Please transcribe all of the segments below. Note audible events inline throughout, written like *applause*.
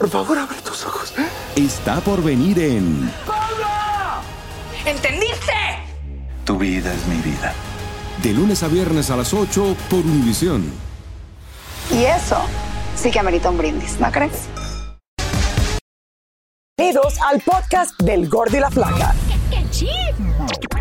Por favor, abre tus ojos. está por venir en ¿Entendiste? Tu vida es mi vida. De lunes a viernes a las 8 por Univisión. Y eso sí que amerita un brindis, ¿no crees? Bienvenidos al podcast del Gordo y la Flaca.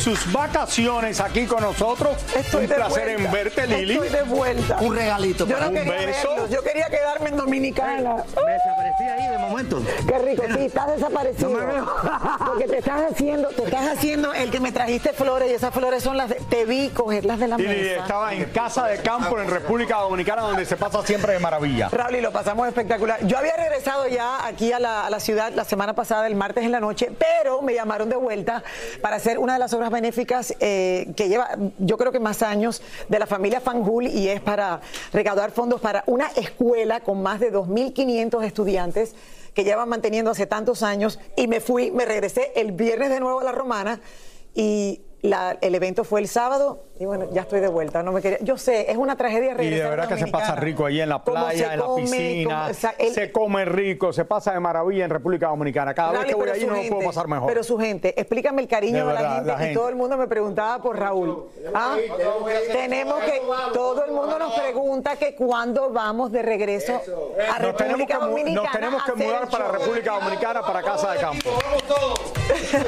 Sus vacaciones aquí con nosotros. Estoy un de placer vuelta. en verte, Lili. Estoy de vuelta. Un regalito Yo para no un beso. verlos, yo quería quedarme en Dominicana. Me desaparecí ahí de momento. Qué rico, sí, estás desaparecido. No me veo. *laughs* Porque te estás haciendo, te estás haciendo el que me trajiste flores y esas flores son las de, te vi cogerlas de la Lili mesa. estaba en casa de campo en República Dominicana donde se pasa siempre de maravilla. Raúl, y lo pasamos espectacular. Yo había regresado ya aquí a la, a la ciudad la semana pasada, el martes en la noche, pero me llamaron de vuelta para hacer una de las obras benéficas eh, que lleva, yo creo que más años, de la familia Fanjul y es para recaudar fondos para una escuela con más de 2.500 estudiantes que llevan manteniendo hace tantos años. Y me fui, me regresé el viernes de nuevo a la Romana y la- el evento fue el sábado y bueno, ya estoy de vuelta. No me quería, yo sé, es una tragedia Y regresar de verdad que se pasa rico ahí en la playa, en la come, piscina, cómo- o sea, el- se come rico, se pasa de maravilla en República Dominicana. Cada vez que voy allí no lo puedo pasar mejor. Pero su gente, explícame el cariño De de, la, gente, la y gente. todo el mundo me preguntaba por Raúl. Ah, tenemos que, todo el mundo nos pregunta que cuándo vamos de regreso a República Dominicana. nos tenemos que mudar para. República Dominicana, para Casa de Campo.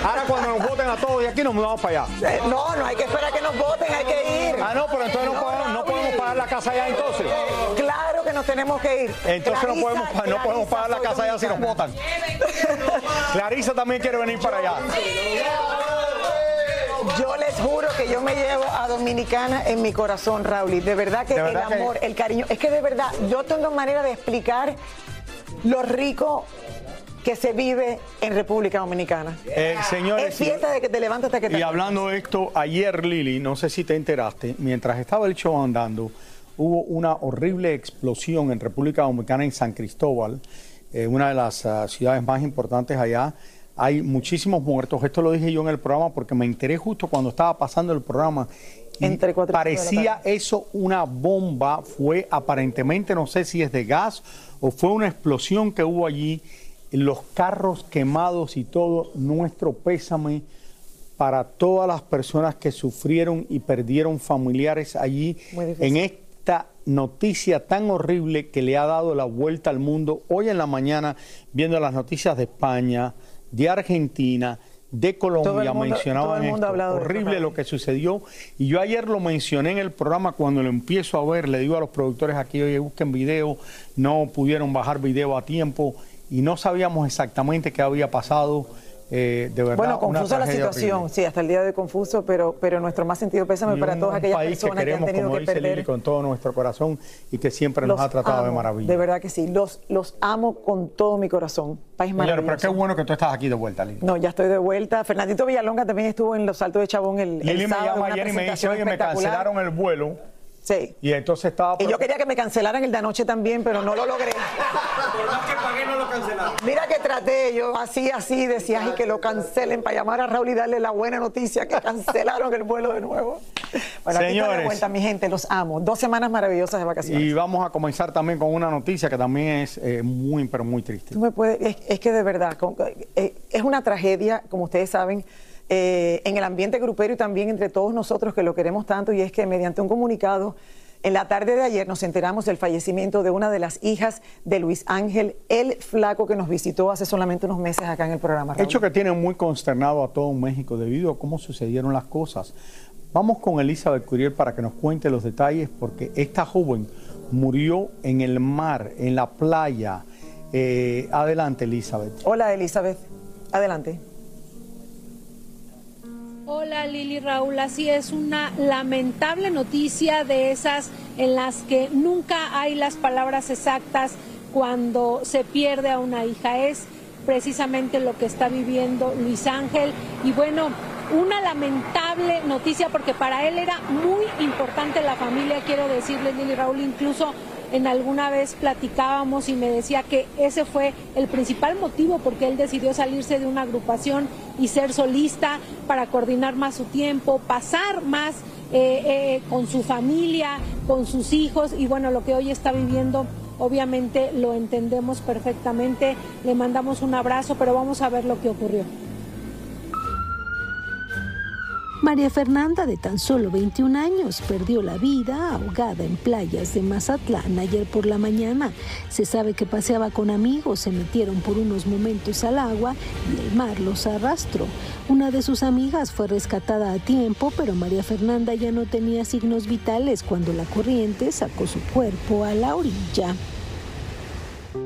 Ahora cuando nos voten a todos de aquí nos mudamos para allá. No, no hay que esperar que nos voten, hay que ir. Ah, no, pero entonces no, podemos, no podemos pagar la casa allá entonces. Claro que nos tenemos que ir. Entonces no podemos, no podemos pagar la casa allá si nos votan. Clarisa también quiere venir para allá. Yo les juro que yo me llevo a Dominicana en mi corazón, Raúl. y De verdad que De verdad el que- amor, el cariño, es que de verdad yo tengo manera de explicar lo rico que se vive en República Dominicana. Eh, señores, es fiesta de que te levantas hasta que te Y hablando de esto, ayer Lili, no sé si te enteraste, mientras estaba el show andando, hubo una horrible explosión en República Dominicana, en San Cristóbal, eh, una de las ah, ciudades más importantes allá. Hay muchísimos muertos. Esto lo dije yo en el programa porque me enteré justo cuando estaba pasando el programa. Entre cuatro parecía eso una bomba. Fue aparentemente, no sé si es de gas o fue una explosión que hubo allí. Los carros quemados y todo. Nuestro pésame para todas las personas que sufrieron y perdieron familiares allí en esta noticia tan horrible que le ha dado la vuelta al mundo. Hoy en la mañana, viendo las noticias de España, de Argentina, de Colombia, mundo- mencionaban esto. horrible lo que sucedió. Y yo ayer lo mencioné en el programa cuando lo empiezo a ver, le digo a los productores aquí, oye, busquen video, no pudieron bajar video a tiempo y no sabíamos exactamente qué había pasado. eh, de verdad, Bueno, una confusa la situación, horrible. sí, hasta el día de hoy confuso, pero, pero nuestro más sentido pésame Y para un- todas aquellas país personas que que, han queremos, tenido como que dice perder. Lili, con todo nuestro corazón y que siempre nos Los ha tratado de maravilla. De verdad que sí, los, los amo con todo mi corazón. País Señores, pero maravilloso. qué bueno que tú estás aquí de vuelta, Lili. No, ya estoy de vuelta. Fernandito Villalonga también estuvo en Los Altos de Chabón el, el Lili me sábado. llama una ayer y me dice, oye, me espectacular". cancelaron el vuelo Sí. Y entonces estaba... Y yo quería que me cancelaran el de anoche también, pero no lo logré. Por más que pagué, no lo cancelaron. Mira que traté, yo así, así, decía, ay, que lo cancelen para llamar a Raúl y darle la buena noticia que cancelaron el vuelo de nuevo. Bueno, aquí está de Señores. vuelta, mi gente, los amo. Dos semanas maravillosas de vacaciones. Y vamos a comenzar también con una noticia que también es eh, muy, pero muy triste. Tú me puedes, es, es que de verdad, con- eh, es una tragedia, como ustedes saben, eh, en el ambiente grupero y también entre todos nosotros que lo queremos tanto, y es que mediante un comunicado, en la tarde de ayer nos enteramos del fallecimiento de una de las hijas de Luis Ángel, el flaco que nos visitó hace solamente unos meses acá en el programa. Raúl. Hecho que tiene muy consternado a todo México debido a cómo sucedieron las cosas. Vamos con Elizabeth Curiel para que nos cuente los detalles porque esta joven murió en el mar, en la playa. Eh, adelante, Elizabeth. Hola, Elizabeth. Adelante. Hola Lili Raúl, así es una lamentable noticia de esas en las que nunca hay las palabras exactas cuando se pierde a una hija. Es precisamente lo que está viviendo Luis Ángel y bueno, una lamentable noticia porque para él era muy importante la familia, quiero decirle Lili Raúl, incluso en alguna vez platicábamos y me decía que ese fue el principal motivo porque él decidió salirse de una agrupación y ser solista para coordinar más su tiempo, pasar más eh, eh, con su familia, con sus hijos y bueno, lo que hoy está viviendo obviamente lo entendemos perfectamente, le mandamos un abrazo, pero vamos a ver lo que ocurrió. María Fernanda, de tan solo 21 años, perdió la vida ahogada en playas de Mazatlán ayer por la mañana. Se sabe que paseaba con amigos, se metieron por unos momentos al agua y el mar los arrastró. Una de sus amigas fue rescatada a tiempo, pero María Fernanda ya no tenía signos vitales cuando la corriente sacó su cuerpo a la orilla.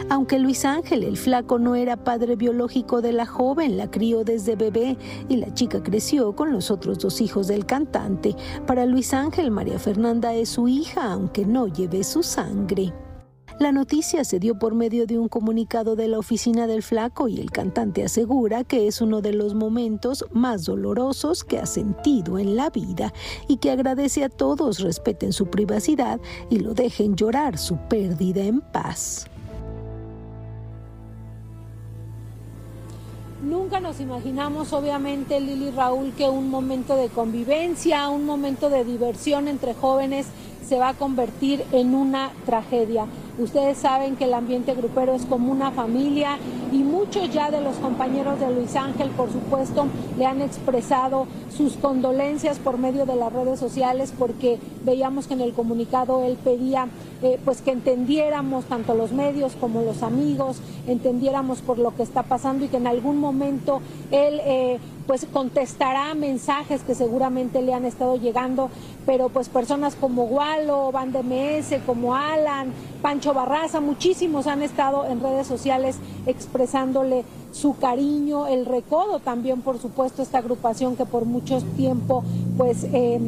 Aunque Luis Ángel, el flaco, no era padre biológico de la joven, la crió desde bebé y la chica creció con los otros dos hijos del cantante. Para Luis Ángel, María Fernanda es su hija, aunque no lleve su sangre. La noticia se dio por medio de un comunicado de la oficina del flaco y el cantante asegura que es uno de los momentos más dolorosos que ha sentido en la vida y que agradece a todos respeten su privacidad y lo dejen llorar su pérdida en paz. Nunca nos imaginamos, obviamente, Lili Raúl, que un momento de convivencia, un momento de diversión entre jóvenes se va a convertir en una tragedia. Ustedes saben que el ambiente grupero es como una familia y muchos ya de los compañeros de Luis Ángel, por supuesto, le han expresado sus condolencias por medio de las redes sociales porque veíamos que en el comunicado él pedía eh, pues que entendiéramos tanto los medios como los amigos, entendiéramos por lo que está pasando y que en algún momento él eh, pues contestará mensajes que seguramente le han estado llegando, pero pues personas como Gualo, Van de MS, como Alan, Pancho Barraza, muchísimos han estado en redes sociales expresándole su cariño, el recodo también, por supuesto, esta agrupación que por mucho tiempo pues eh,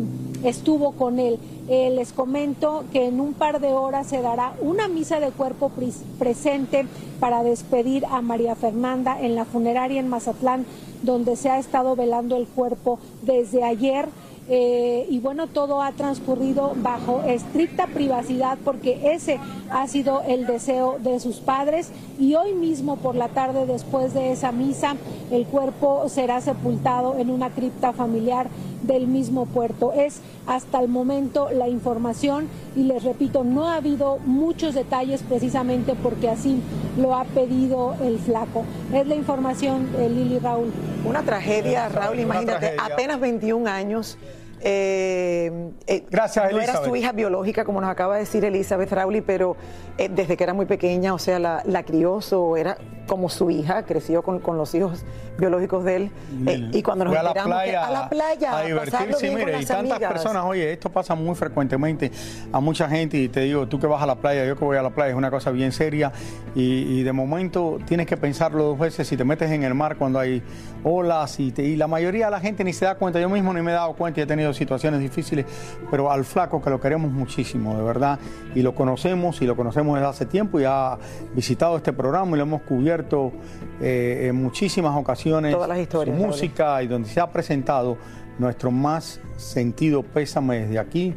estuvo con él. Eh, les comento que en un par de horas se dará una misa de cuerpo pres- presente para despedir a María Fernanda en la funeraria en Mazatlán, donde se ha estado velando el cuerpo desde ayer. Eh, y bueno, todo ha transcurrido bajo estricta privacidad porque ese ha sido el deseo de sus padres y hoy mismo por la tarde después de esa misa el cuerpo será sepultado en una cripta familiar del mismo puerto. Es hasta el momento la información y les repito, no ha habido muchos detalles precisamente porque así lo ha pedido el flaco. Es la información de Lili Raúl. Una tragedia, Raúl, imagínate, tragedia. apenas 21 años. Eh, eh, Gracias, No era su hija biológica, como nos acaba de decir Elizabeth Rauli, pero eh, desde que era muy pequeña, o sea, la, la crió, era como su hija, creció con, con los hijos biológicos de él. eh, y cuando nos Fue a la enteramos que- playa a la playa, a divertirse bien con mire y tantas amigas. personas oye esto pasa muy frecuentemente a mucha gente y te digo tú que vas a la playa yo que voy a la playa es una cosa bien seria y, y de momento tienes que pensarlo dos veces si te metes en el mar cuando hay olas y, te- y la mayoría de la gente ni se da cuenta yo mismo ni me he dado cuenta y he tenido situaciones difíciles pero al flaco que lo queremos muchísimo de verdad. Y lo conocemos y lo conocemos desde hace tiempo y ha visitado este programa y lo hemos cubierto eh, en muchísimas ocasiones Todas las historias, su música y donde se ha presentado nuestro más sentido pésame desde aquí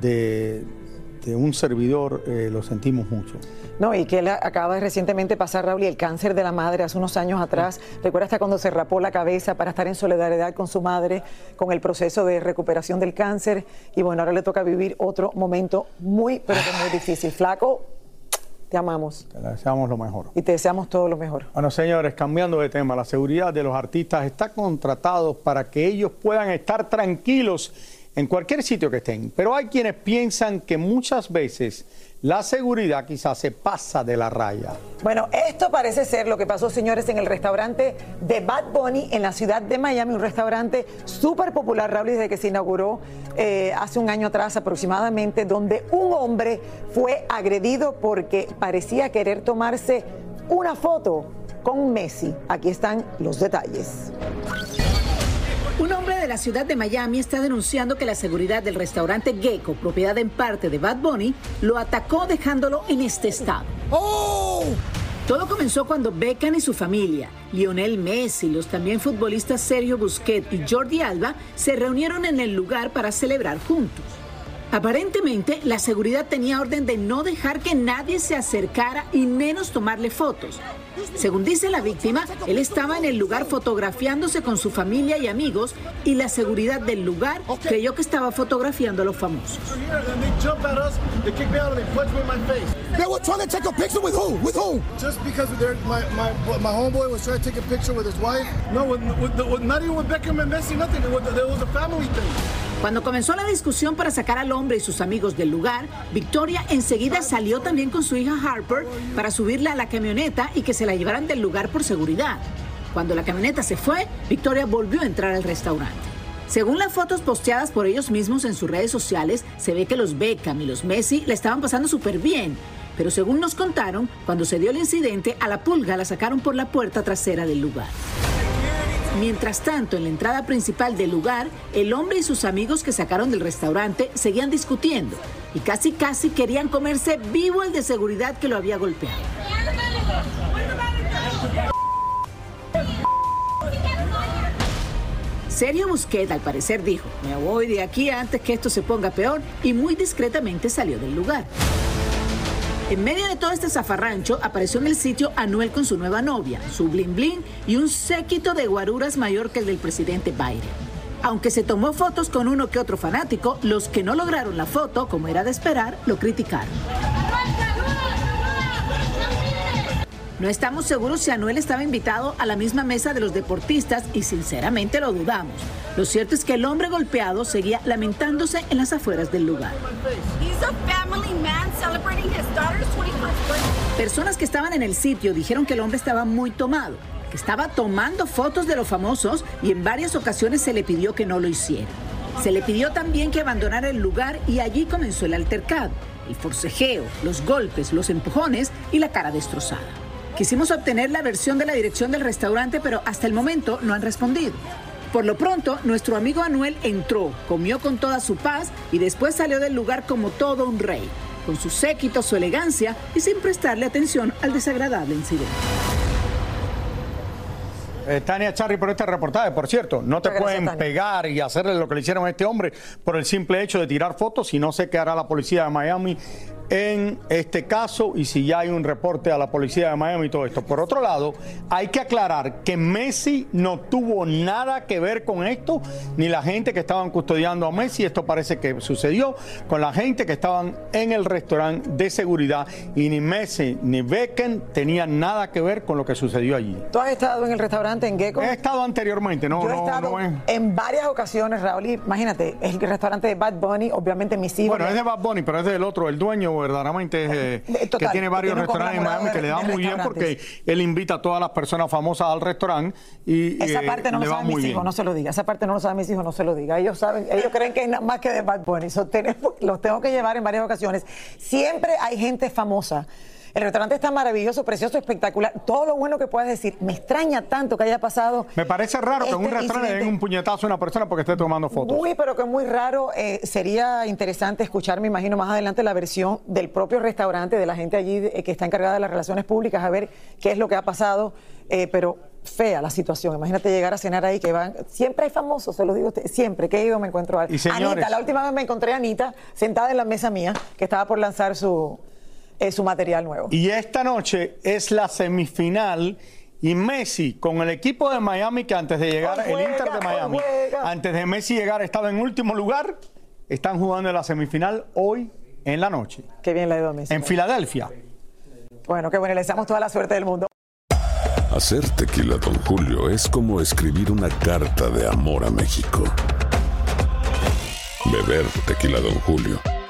de, de un servidor eh, lo sentimos mucho. No, y que él acaba de recientemente pasar, Raúl, y el cáncer de la madre hace unos años atrás. Recuerda hasta cuando se rapó la cabeza para estar en solidaridad con su madre, con el proceso de recuperación del cáncer. Y bueno, ahora le toca vivir otro momento muy, pero que muy difícil. Flaco, te amamos. Te deseamos lo mejor. Y te deseamos todo lo mejor. Bueno, señores, cambiando de tema, la seguridad de los artistas está contratado para que ellos puedan estar tranquilos en cualquier sitio que estén. Pero hay quienes piensan que muchas veces la seguridad quizás se pasa de la raya. Bueno, esto parece ser lo que pasó, señores, en el restaurante de Bad Bunny en la ciudad de Miami, un restaurante súper popular, Raúl, desde que se inauguró eh, hace un año atrás aproximadamente, donde un hombre fue agredido porque parecía querer tomarse una foto con Messi. Aquí están los detalles. De la ciudad de Miami está denunciando que la seguridad del restaurante Gecko, propiedad en parte de Bad Bunny, lo atacó dejándolo en este estado. ¡Oh! Todo comenzó cuando Beckham y su familia, Lionel Messi, los también futbolistas Sergio Busquets y Jordi Alba, se reunieron en el lugar para celebrar juntos. Aparentemente, la seguridad tenía orden de no dejar que nadie se acercara y menos tomarle fotos. Según dice la víctima, él estaba en el lugar fotografiándose con su familia y amigos y la seguridad del lugar creyó que estaba fotografiando a los famosos. They were trying to take a picture with who? With who? Just because my, my, my homeboy was trying to take a picture with his wife. No, with, with, with, not even with Beckham and Messi, nothing. It was, it was a family thing. Cuando comenzó la discusión para sacar al hombre y sus amigos del lugar, Victoria enseguida salió también con su hija Harper para subirla a la camioneta y que se la llevaran del lugar por seguridad. Cuando la camioneta se fue, Victoria volvió a entrar al restaurante. Según las fotos posteadas por ellos mismos en sus redes sociales, se ve que los Beckham y los Messi la estaban pasando súper bien. Pero según nos contaron, cuando se dio el incidente, a la pulga la sacaron por la puerta trasera del lugar. Mientras tanto, en la entrada principal del lugar, el hombre y sus amigos que sacaron del restaurante seguían discutiendo y casi casi querían comerse vivo el de seguridad que lo había golpeado. Sergio Busquet al parecer dijo, me voy de aquí antes que esto se ponga peor y muy discretamente salió del lugar. En medio de todo este zafarrancho apareció en el sitio Anuel con su nueva novia, su blin blin y un séquito de guaruras mayor que el del presidente Biden. Aunque se tomó fotos con uno que otro fanático, los que no lograron la foto, como era de esperar, lo criticaron. No estamos seguros si Anuel estaba invitado a la misma mesa de los deportistas y sinceramente lo dudamos. Lo cierto es que el hombre golpeado seguía lamentándose en las afueras del lugar. Personas que estaban en el sitio dijeron que el hombre estaba muy tomado, que estaba tomando fotos de los famosos y en varias ocasiones se le pidió que no lo hiciera. Se le pidió también que abandonara el lugar y allí comenzó el altercado, el forcejeo, los golpes, los empujones y la cara destrozada. Quisimos obtener la versión de la dirección del restaurante, pero hasta el momento no han respondido. Por lo pronto, nuestro amigo Anuel entró, comió con toda su paz y después salió del lugar como todo un rey, con su séquito, su elegancia y sin prestarle atención al desagradable incidente. Eh, Tania Charry por este reportaje. Por cierto, no te pueden pegar y hacerle lo que le hicieron a este hombre por el simple hecho de tirar fotos y no sé qué hará la policía de Miami en este caso y si ya hay un reporte a la policía de Miami y todo esto. Por otro lado, hay que aclarar que Messi no tuvo nada que ver con esto, ni la gente que estaban custodiando a Messi. Esto parece que sucedió con la gente que estaban en el restaurante de seguridad y ni Messi ni Beckham tenían nada que ver con lo que sucedió allí. ¿Tú has estado en el restaurante en Gecko? He estado anteriormente, no, Yo he estado en varias ocasiones, Raúl. Imagínate, es el restaurante de Bad Bunny, obviamente mis hijos. Bueno, es de Bad Bunny, pero es del otro, el dueño verdaderamente eh, eh, que tiene varios restaurantes en Miami que le da muy bien porque él invita a todas las personas famosas al restaurante y esa eh, parte no lo saben mis hijos, no se lo diga. Esa parte no lo saben mis hijos, no se lo diga. Ellos saben, ellos creen que es nada más que de Bad Bunny. los tengo que llevar en varias ocasiones. Siempre hay gente famosa el restaurante está maravilloso, precioso, espectacular. Todo lo bueno que puedas decir. Me extraña tanto que haya pasado. Me parece raro que en un este restaurante den un puñetazo a una persona porque esté tomando fotos. Muy, pero que muy raro. Eh, sería interesante escuchar, me imagino, más adelante la versión del propio restaurante, de la gente allí eh, que está encargada de las relaciones públicas, a ver qué es lo que ha pasado. Eh, pero fea la situación. Imagínate llegar a cenar ahí que van. Siempre hay famosos, se lo digo a usted, siempre que he ido me encuentro a Y señores- Anita, la última vez me encontré a Anita sentada en la mesa mía que estaba por lanzar su, eh, su material nuevo. Y esta noche es la semifinal y Messi con el equipo de Miami que antes de llegar, el Inter de Miami, juega. antes de Messi llegar estaba en último lugar, están jugando en la semifinal hoy en la noche. Qué bien le ha ido a Messi. En Filadelfia. Bueno, qué bueno, le deseamos toda la suerte del mundo. Hacer tequila, Don Julio, es como escribir una carta de amor a México. Beber tequila, Don Julio,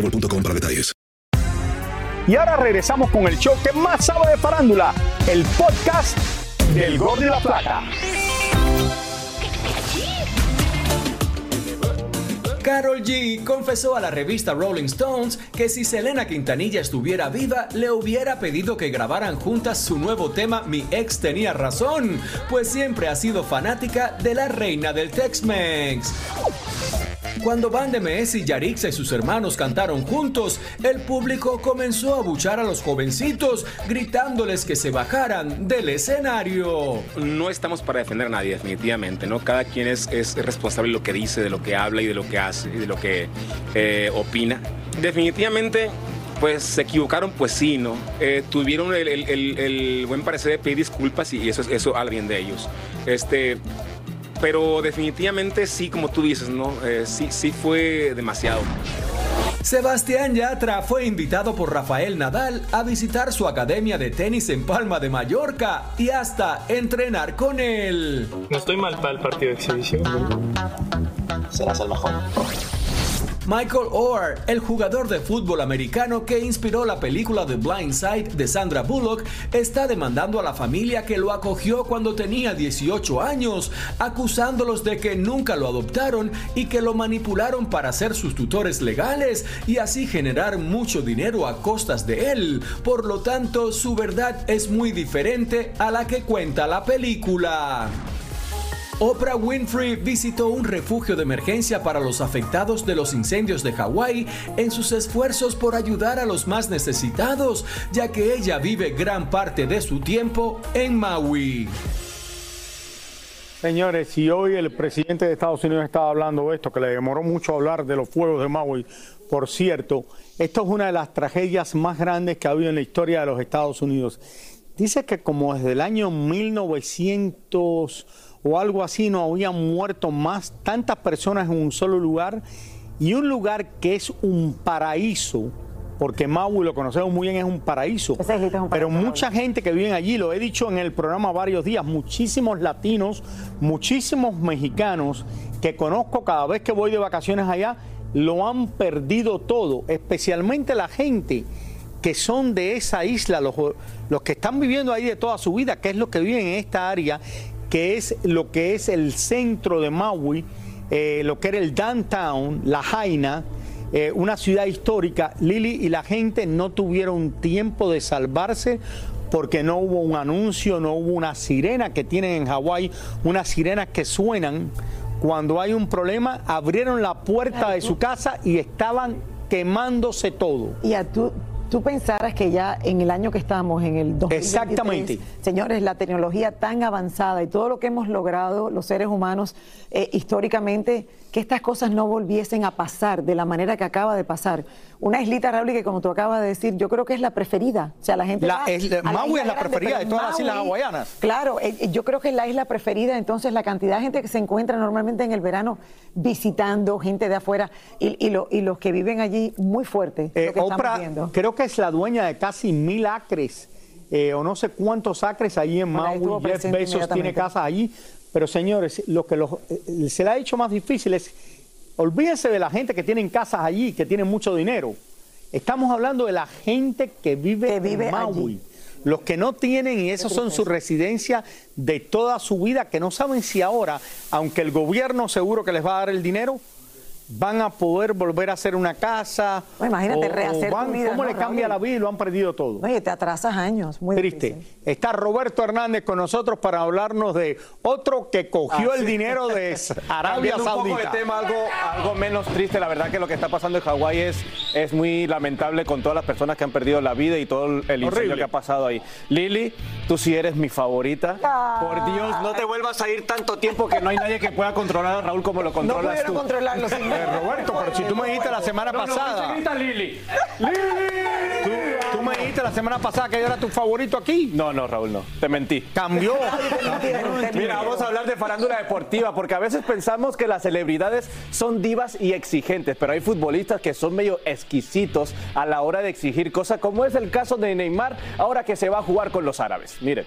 boostmobile.com para detalles. Y ahora regresamos con el show que más sabe de farándula, el podcast del Gol de la Plata. Carol G confesó a la revista Rolling Stones que si Selena Quintanilla estuviera viva, le hubiera pedido que grabaran juntas su nuevo tema Mi ex tenía razón, pues siempre ha sido fanática de la reina del Tex-Mex. Cuando Van de Mes y Yarixa y sus hermanos cantaron juntos, el público comenzó a buchar a los jovencitos, gritándoles que se bajaran del escenario. No estamos para defender a nadie, definitivamente, ¿no? Cada quien es, es responsable de lo que dice, de lo que habla y de lo que hace y de lo que eh, opina. Definitivamente, pues se equivocaron, pues sí, ¿no? Eh, tuvieron el buen parecer de pedir disculpas y eso, eso habla bien de ellos. Este, pero definitivamente sí, como tú dices, ¿no? Eh, sí, sí fue demasiado. Sebastián Yatra fue invitado por Rafael Nadal a visitar su academia de tenis en Palma de Mallorca y hasta entrenar con él. No estoy mal para el partido de exhibición. Serás el mejor. Michael Orr, el jugador de fútbol americano que inspiró la película The Blind Side de Sandra Bullock, está demandando a la familia que lo acogió cuando tenía 18 años, acusándolos de que nunca lo adoptaron y que lo manipularon para ser sus tutores legales y así generar mucho dinero a costas de él. Por lo tanto, su verdad es muy diferente a la que cuenta la película. Oprah Winfrey visitó un refugio de emergencia para los afectados de los incendios de Hawái en sus esfuerzos por ayudar a los más necesitados, ya que ella vive gran parte de su tiempo en Maui. Señores, si hoy el presidente de Estados Unidos estaba hablando de esto, que le demoró mucho hablar de los fuegos de Maui, por cierto, esto es una de las tragedias más grandes que ha habido en la historia de los Estados Unidos. Dice que como desde el año 1900 o algo así no habían muerto más tantas personas en un solo lugar y un lugar que es un paraíso, porque Maui lo conocemos muy bien, es un paraíso. Pero mucha gente que vive allí, lo he dicho en el programa varios días, muchísimos latinos, muchísimos mexicanos que conozco cada vez que voy de vacaciones allá, lo han perdido todo, especialmente la gente que son de esa isla, los, los que están viviendo ahí de toda su vida, que es lo que viven en esta área, que es lo que es el centro de Maui, eh, lo que era el downtown, la Jaina, eh, una ciudad histórica. Lili y la gente no tuvieron tiempo de salvarse porque no hubo un anuncio, no hubo una sirena que tienen en Hawái, unas sirenas que suenan cuando hay un problema, abrieron la puerta de su casa y estaban quemándose todo. Y a tú, tú pensaras que ya en el año que estamos, en el 2023, Exactamente. señores, la tecnología tan avanzada y todo lo que hemos logrado los seres humanos eh, históricamente, que estas cosas no volviesen a pasar de la manera que acaba de pasar. Una islita, Raúl, que como tú acabas de decir, yo creo que es la preferida. O sea, la gente. La- va es- a Maui isla es la grande, preferida de todas las islas hawaianas. Claro, eh, yo creo que es la isla preferida, entonces la cantidad de gente que se encuentra normalmente en el verano visitando, gente de afuera, y, y lo- y los que viven allí, muy fuerte. Eh, lo que estamos Oprah viendo. creo que es la dueña de casi mil acres eh, o no sé cuántos acres allí en Bueno, Maui. Jeff presente Bezos tiene casas allí. Pero señores, lo que los- eh, se le ha hecho más difícil es, olvídense de la gente que tienen casas allí, que tienen mucho dinero. Estamos hablando de la gente que vive, vive en Maui. allí. Los que no tienen, y esos son su residencia de toda su vida, que no saben si ahora, aunque el gobierno seguro que les va a dar el dinero, van a poder volver a hacer una casa. Bueno, imagínate, o- o rehacer tu van- vida, ¿Cómo ¿no, le cambia Raúl? la vida y lo han perdido todo? Oye, te atrasas años, muy Triste. difícil. Está Roberto Hernández con nosotros para hablarnos de otro que cogió Ah, el sí. dinero de *laughs* Arabia Cambiando un poco Saudita. de tema, algo, algo menos triste. La verdad que lo que está pasando en Hawái es, es muy lamentable con todas las personas que han perdido la vida y todo el incendio Horrible. que ha pasado ahí. Lili, tú sí eres mi favorita. Por Dios, no te vuelvas a ir tanto tiempo que no hay nadie que pueda controlar a Raúl como lo No controlas pudieron tú. controlarlo sin Eh, Roberto, pero si tú me dijiste la semana pasada. Lili. Tú, tú me dijiste la semana pasada que yo era tu favorito aquí. No, no, Raúl, no. Te mentí. Cambió. Mira, vamos a hablar de farándula deportiva, porque a veces pensamos que las celebridades son divas y exigentes, pero hay futbolistas que son medio exquisitos a la hora de exigir cosas, como es el caso de Neymar, ahora que se va a jugar con los árabes. Miren.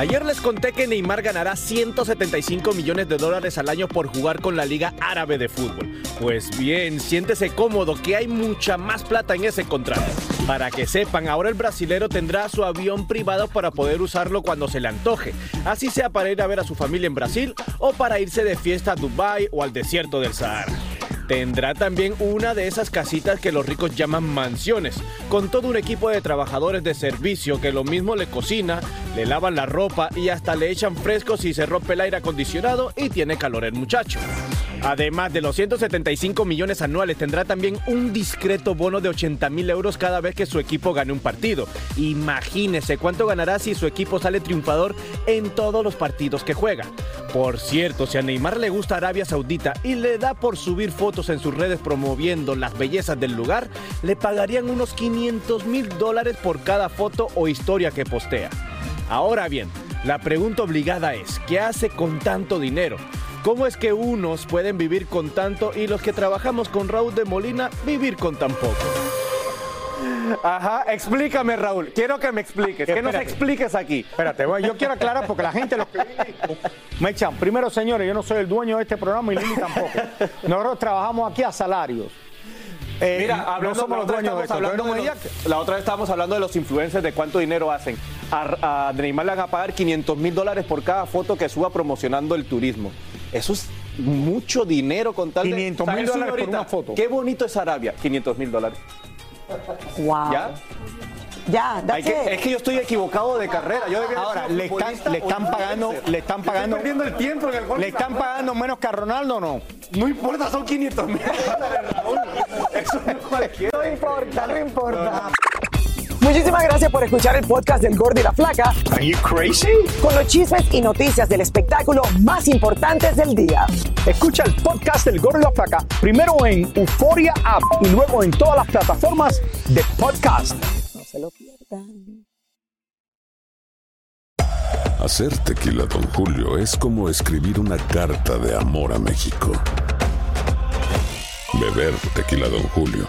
Ayer les conté que Neymar ganará 175 millones de dólares al año por jugar con la Liga Árabe de Fútbol. Pues bien, siéntese cómodo que hay mucha más plata en ese contrato. Para que sepan, ahora el brasilero tendrá su avión privado para poder usarlo cuando se le antoje, así sea para ir a ver a su familia en Brasil o para irse de fiesta a Dubái o al desierto del Sahara. Tendrá también una de esas casitas que los ricos llaman mansiones, con todo un equipo de trabajadores de servicio que lo mismo le cocina, le lavan la ropa y hasta le echan frescos si se rompe el aire acondicionado y tiene calor el muchacho. Además de los 175 millones anuales, tendrá también un discreto bono de 80 mil euros cada vez que su equipo gane un partido. Imagínese cuánto ganará si su equipo sale triunfador en todos los partidos que juega. Por cierto, si a Neymar le gusta Arabia Saudita y le da por subir fotos en sus redes promoviendo las bellezas del lugar, le pagarían unos 500 mil dólares por cada foto o historia que postea. Ahora bien, la pregunta obligada es, ¿qué hace con tanto dinero? ¿Cómo es que unos pueden vivir con tanto y los que trabajamos con Raúl de Molina vivir con tan poco? Ajá, explícame, Raúl. Quiero que me expliques. Que nos expliques aquí. Espérate, voy, yo quiero aclarar porque la gente, los que esto, me echan. Primero, señores, yo no soy el dueño de este programa y Lili tampoco. Nosotros trabajamos aquí a salarios. Eh, Mira, no hablando, somos la los otra vez dueños de estábamos esto. hablando de no los- la otra vez estábamos hablando de los influencers, de cuánto dinero hacen. A, a Neymar le van a pagar 500 mil dólares por cada foto que suba promocionando el turismo. Eso es mucho dinero con tal de... 500 O sea, mil dólares por una foto. Qué bonito es Arabia, 500 mil dólares. Wow. ¿Ya? Ya, Hay that's que- it. es que yo estoy equivocado de carrera. Yo Ahora, le están, le pagando, le están Estoy pagando. perdiendo el tiempo en el golf. ¿Le están pagando menos que a Ronaldo o no? No importa, son 500 mil dólares, Raúl. Eso no es cualquiera. No importa, no importa. Muchísimas gracias por escuchar el podcast del Gordo y la Flaca. Are you crazy? Con los chismes y noticias del espectáculo más importantes del día. Escucha el podcast del Gordo y la Flaca primero en Euforia App y luego en todas las plataformas de podcast. No se lo pierdan. Hacer tequila, Don Julio, es como escribir una carta de amor a México. Beber tequila, Don Julio,